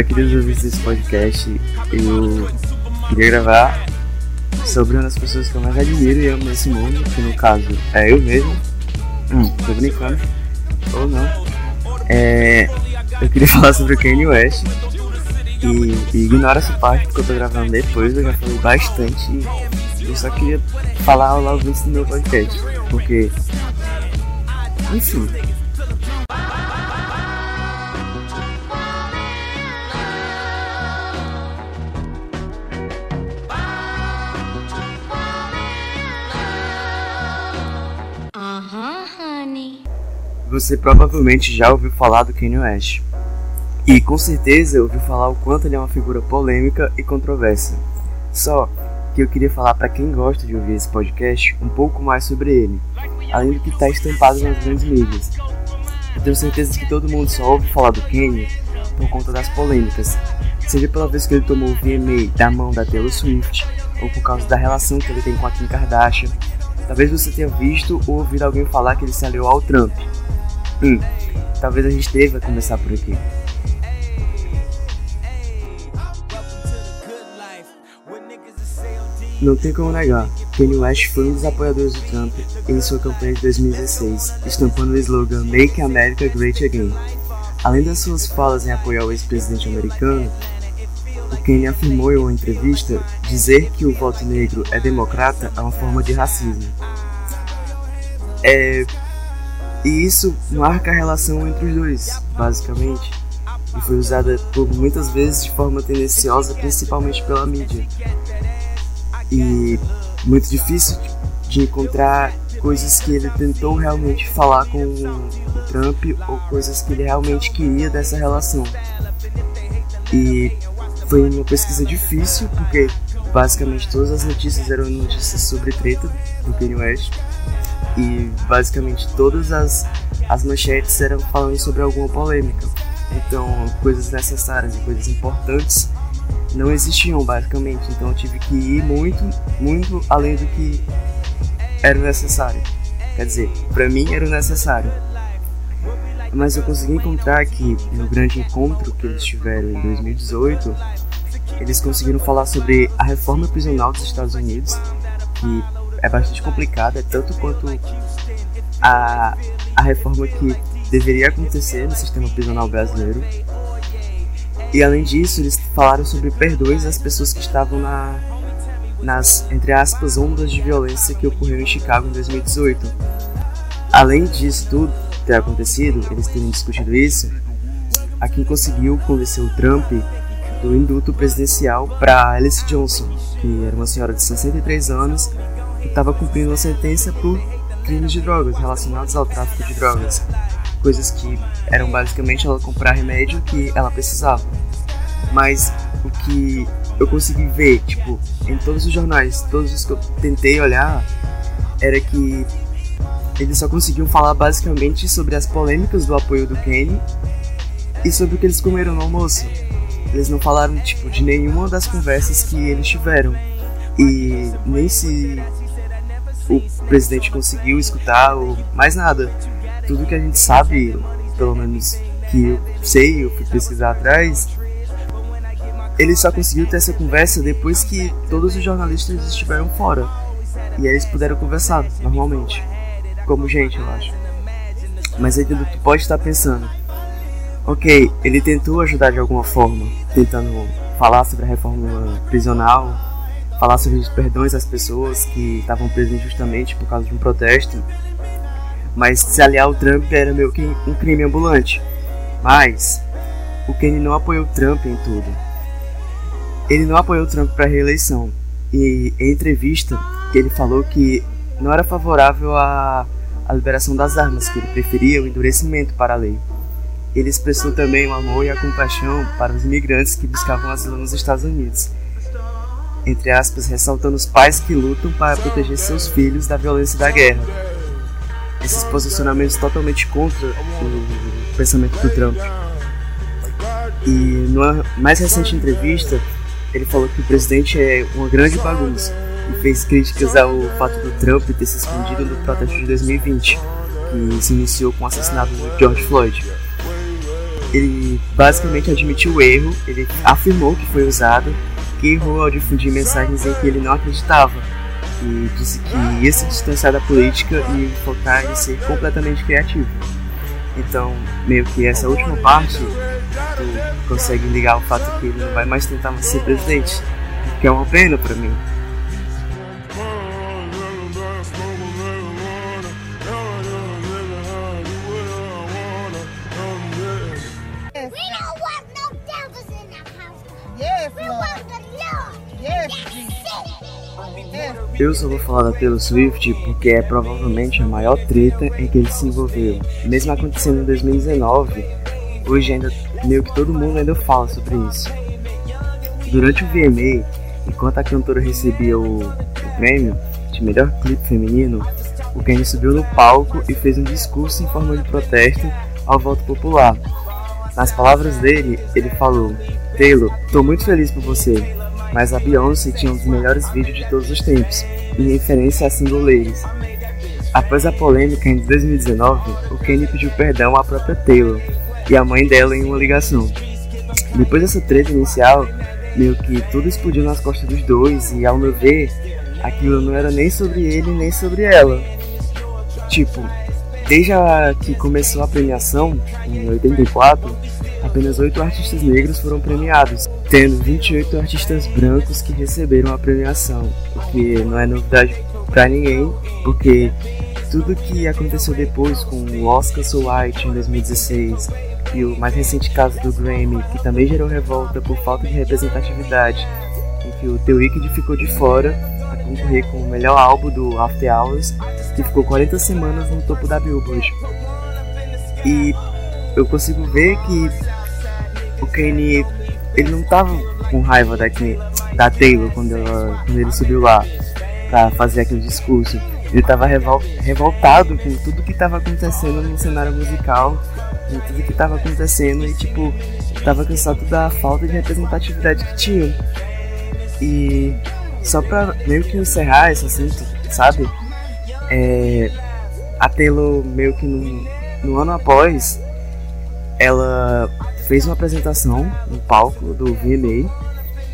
Olá, queridos ouvintes desse podcast. Eu queria gravar sobre uma das pessoas que eu mais admiro e amo nesse mundo, que no caso é eu mesmo. Hum, tô brincando. Ou não. É, eu queria falar sobre o Kanye West. E, e ignora essa parte porque eu tô gravando depois, eu já falei bastante. Eu só queria falar ao isso no meu podcast. Porque. Enfim, Você provavelmente já ouviu falar do Kanye West. E com certeza ouviu falar o quanto ele é uma figura polêmica e controversa. Só que eu queria falar para quem gosta de ouvir esse podcast um pouco mais sobre ele, além do que está estampado nas grandes mídias. Eu tenho certeza que todo mundo só ouve falar do Kanye por conta das polêmicas, seja pela vez que ele tomou o VMA da mão da Taylor Swift, ou por causa da relação que ele tem com a Kim Kardashian. Talvez você tenha visto ou ouvido alguém falar que ele se aliou ao Trump, Hum, talvez a gente deva começar por aqui. Não tem como negar, Kanye West foi um dos apoiadores do Trump em sua campanha de 2016, estampando o slogan Make America Great Again. Além das suas falas em apoiar o ex-presidente americano, Kanye afirmou em uma entrevista dizer que o voto negro é democrata é uma forma de racismo. É, e isso marca a relação entre os dois, basicamente. E foi usada por muitas vezes de forma tendenciosa, principalmente pela mídia. E muito difícil de encontrar coisas que ele tentou realmente falar com o Trump ou coisas que ele realmente queria dessa relação. E foi uma pesquisa difícil, porque basicamente todas as notícias eram notícias sobre treta do Kanye West e basicamente todas as, as manchetes eram falando sobre alguma polêmica. Então, coisas necessárias e coisas importantes não existiam basicamente. Então, eu tive que ir muito, muito além do que era necessário. Quer dizer, para mim era necessário. Mas eu consegui encontrar que no grande encontro que eles tiveram em 2018, eles conseguiram falar sobre a reforma prisional dos Estados Unidos, que é bastante complicada, tanto quanto a, a reforma que deveria acontecer no sistema prisional brasileiro. E além disso, eles falaram sobre perdões às pessoas que estavam na, nas, entre aspas, ondas de violência que ocorreram em Chicago em 2018. Além disso tudo ter acontecido, eles terem discutido isso, a quem conseguiu convencer o Trump do induto presidencial para Alice Johnson, que era uma senhora de 63 anos que estava cumprindo uma sentença por crimes de drogas relacionados ao tráfico de drogas. Coisas que eram basicamente ela comprar remédio que ela precisava. Mas o que eu consegui ver, tipo, em todos os jornais, todos os que eu tentei olhar, era que eles só conseguiam falar basicamente sobre as polêmicas do apoio do Kenny e sobre o que eles comeram no almoço. Eles não falaram, tipo, de nenhuma das conversas que eles tiveram. E nem se o presidente conseguiu escutar ou mais nada. Tudo que a gente sabe, pelo menos que eu sei, eu fui pesquisar atrás, ele só conseguiu ter essa conversa depois que todos os jornalistas estiveram fora. E eles puderam conversar normalmente. Como gente, eu acho. Mas aí tu pode estar pensando, ok, ele tentou ajudar de alguma forma, tentando falar sobre a reforma prisional, falar sobre os perdões às pessoas que estavam presas injustamente por causa de um protesto. Mas se aliar ao Trump era meio que um crime ambulante. Mas o Kenny não apoiou Trump em tudo. Ele não apoiou Trump para a reeleição. E em entrevista, ele falou que não era favorável à, à liberação das armas, que ele preferia o endurecimento para a lei. Ele expressou também o amor e a compaixão para os imigrantes que buscavam asilo nos Estados Unidos entre aspas, ressaltando os pais que lutam para proteger seus filhos da violência da guerra. Esses posicionamentos totalmente contra o pensamento do Trump. E numa mais recente entrevista, ele falou que o presidente é uma grande bagunça e fez críticas ao fato do Trump ter se escondido no protesto de 2020, que se iniciou com o assassinato de George Floyd. ele basicamente admitiu o erro, ele afirmou que foi usado, que errou ao difundir mensagens em que ele não acreditava e disse que ia se distanciar da política e focar em ser completamente criativo. Então, meio que essa última parte, tu consegue ligar o fato que ele não vai mais tentar ser presidente, que é uma pena para mim. Eu só vou falar da Taylor Swift porque é provavelmente a maior treta em que ele se envolveu. Mesmo acontecendo em 2019, hoje ainda meio que todo mundo ainda fala sobre isso. Durante o VMA, enquanto a cantora recebia o, o prêmio de melhor clipe feminino, o Kanye subiu no palco e fez um discurso em forma de protesto ao voto popular. Nas palavras dele, ele falou: Taylor, tô muito feliz por você mas a Beyoncé tinha um dos melhores vídeos de todos os tempos, em referência a single ladies. Após a polêmica em 2019, o Kanye pediu perdão à própria Taylor e à mãe dela em uma ligação. Depois dessa treta inicial, meio que tudo explodiu nas costas dos dois e, ao meu ver, aquilo não era nem sobre ele nem sobre ela. Tipo, desde a que começou a premiação, em 84, apenas oito artistas negros foram premiados, tendo 28 artistas brancos que receberam a premiação, o que não é novidade para ninguém, porque tudo que aconteceu depois com o Oscar So White em 2016 e o mais recente caso do Grammy, que também gerou revolta por falta de representatividade, em que o The Weeknd ficou de fora a concorrer com o melhor álbum do After Hours, que ficou 40 semanas no topo da Billboard. E eu consigo ver que o Kanye ele não tava com raiva da, da Taylor quando, ela, quando ele subiu lá para fazer aquele discurso. Ele tava revol, revoltado com tudo que tava acontecendo no cenário musical, com tudo que tava acontecendo e tipo, tava cansado da falta de representatividade que tinham. E só pra meio que encerrar esse assunto, sabe? É, a Taylor meio que no, no ano após ela fez uma apresentação no palco do VMA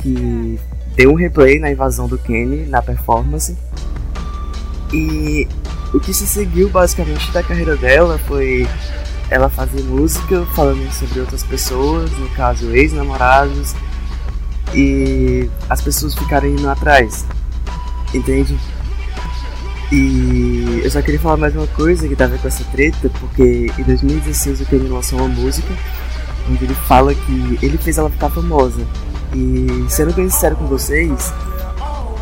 que deu um replay na invasão do Kenny na performance. E o que se seguiu basicamente da carreira dela foi ela fazer música falando sobre outras pessoas, no caso ex-namorados, e as pessoas ficarem indo atrás, entende? E eu só queria falar mais uma coisa que a ver com essa treta, porque em 2016 o Kenny lançou uma música onde ele fala que ele fez ela ficar famosa. E sendo bem sincero com vocês,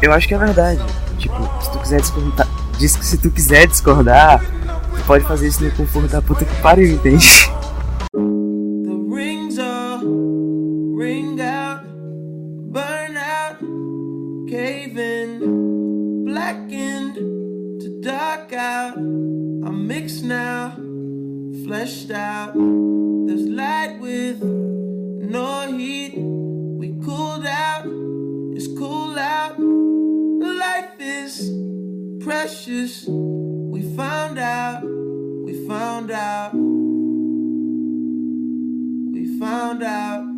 eu acho que é verdade. Tipo, se tu quiser discordar, diz que se tu quiser discordar, tu pode fazer isso no conforto da puta que pariu, entende? We found out, we found out, we found out.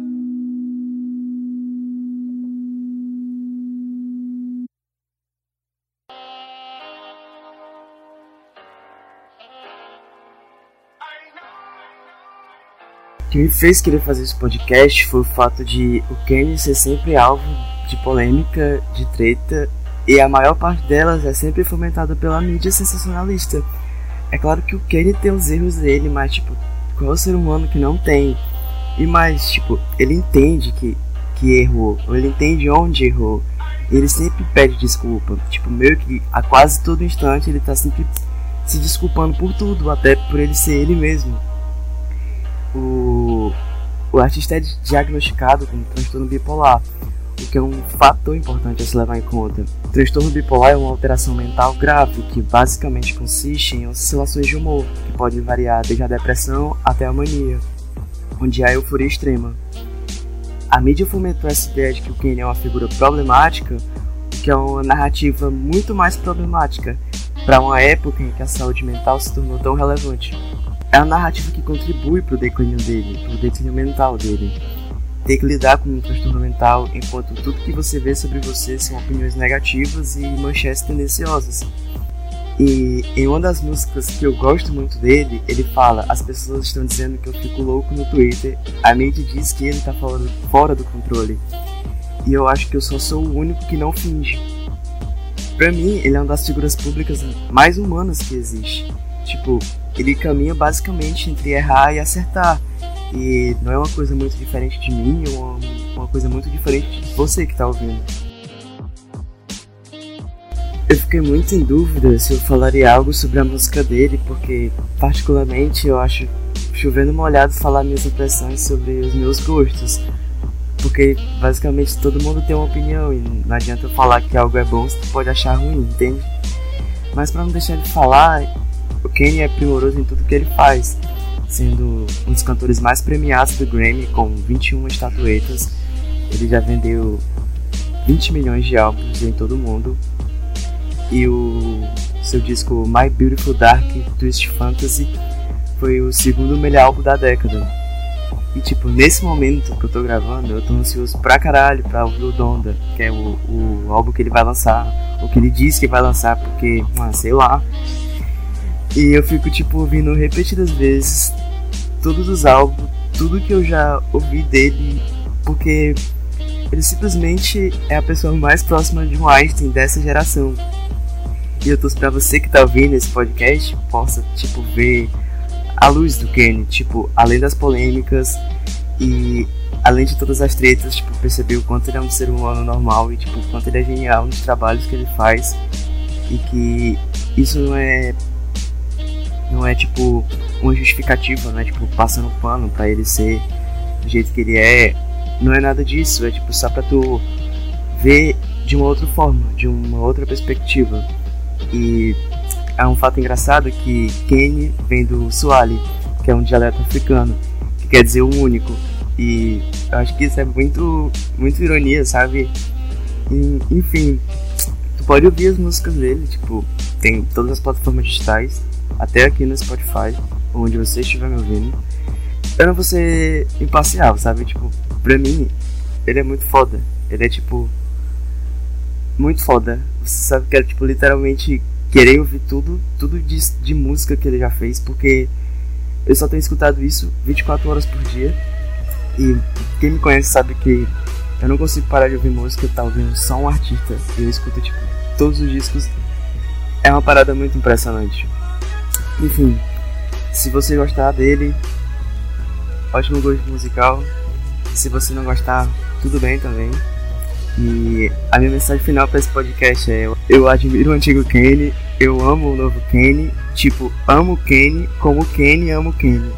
que me fez querer fazer esse podcast foi o fato de o Kenny ser sempre alvo de polêmica, de treta, e a maior parte delas é sempre fomentada pela mídia sensacionalista. É claro que o Kenny tem os erros dele, mas tipo, qual é o ser humano que não tem? E mais, tipo, ele entende que, que errou, ou ele entende onde errou. E ele sempre pede desculpa. Tipo, meio que a quase todo instante ele tá sempre se desculpando por tudo, até por ele ser ele mesmo o, o artista é diagnosticado com transtorno bipolar, o que é um fator importante a se levar em conta. O transtorno bipolar é uma alteração mental grave que basicamente consiste em oscilações de humor, que podem variar desde a depressão até a mania, onde há euforia extrema. A mídia fomentou essa ideia de que o Kenny é uma figura problemática, que é uma narrativa muito mais problemática para uma época em que a saúde mental se tornou tão relevante. é a narrativa que contribui pro declínio dele, pro declínio mental dele. Ter que lidar com um transtorno mental enquanto tudo que você vê sobre você são opiniões negativas e manchetes tendenciosas. E em uma das músicas que eu gosto muito dele, ele fala: As pessoas estão dizendo que eu fico louco no Twitter, a mídia diz que ele tá fora, fora do controle. E eu acho que eu só sou o único que não finge. Pra mim, ele é uma das figuras públicas mais humanas que existe. Tipo, ele caminha basicamente entre errar e acertar. E não é uma coisa muito diferente de mim, é uma, coisa muito diferente de você que tá ouvindo. Eu fiquei muito em dúvida se eu falaria algo sobre a música dele, porque, particularmente, eu acho chovendo molhado falar minhas impressões sobre os meus gostos. Porque, basicamente, todo mundo tem uma opinião e não adianta eu falar que algo é bom se tu pode achar ruim, entende? Mas para não deixar de falar, o Kanye é primoroso em tudo que ele faz, sendo um dos cantores mais premiados do Grammy com 21 estatuetas. Ele já vendeu 20 milhões de álbuns em todo o mundo e o seu disco My Beautiful Dark Twist Fantasy foi o segundo melhor álbum da década. E tipo, nesse momento que eu tô gravando, eu tô ansioso pra caralho pra ouvir o Donda, que é o, o álbum que ele vai lançar, o que ele diz que vai lançar, porque, mano, sei lá. E eu fico tipo ouvindo repetidas vezes todos os álbuns, tudo que eu já ouvi dele, porque ele simplesmente é a pessoa mais próxima de um Einstein dessa geração. E eu torço pra você que tá ouvindo esse podcast possa, tipo, ver a luz do Kenny, tipo, além das polêmicas e além de todas as tretas, tipo, perceber o quanto ele é um ser humano normal e, tipo, o quanto ele é genial nos trabalhos que ele faz e que isso não é não é tipo uma justificativa, né? Tipo, passando pano para ele ser do jeito que ele é. Não é nada disso, é tipo só pra tu ver de uma outra forma, de uma outra perspectiva. E é um fato engraçado que Kenny vem do Swahili, que é um dialeto africano, que quer dizer o único. E eu acho que isso é muito, muito ironia, sabe? E, enfim, tu pode ouvir as músicas dele, tipo, tem todas as plataformas digitais, até aqui no Spotify, onde você estiver me ouvindo. Eu não vou ser imparcial, sabe? Tipo, pra mim, ele é muito foda. Ele é tipo muito foda. Você sabe que era tipo literalmente querer ouvir tudo, tudo de, de música que ele já fez, porque eu só tenho escutado isso 24 horas por dia. E quem me conhece sabe que eu não consigo parar de ouvir música, tá ouvindo só um artista. Eu escuto tipo todos os discos. É uma parada muito impressionante. Enfim, se você gostar dele, ótimo gosto musical. Se você não gostar, tudo bem também. E a minha mensagem final para esse podcast é: eu admiro o antigo Kenny, eu amo o novo Kenny, tipo, amo Kenny como o Kenny ama o Kenny.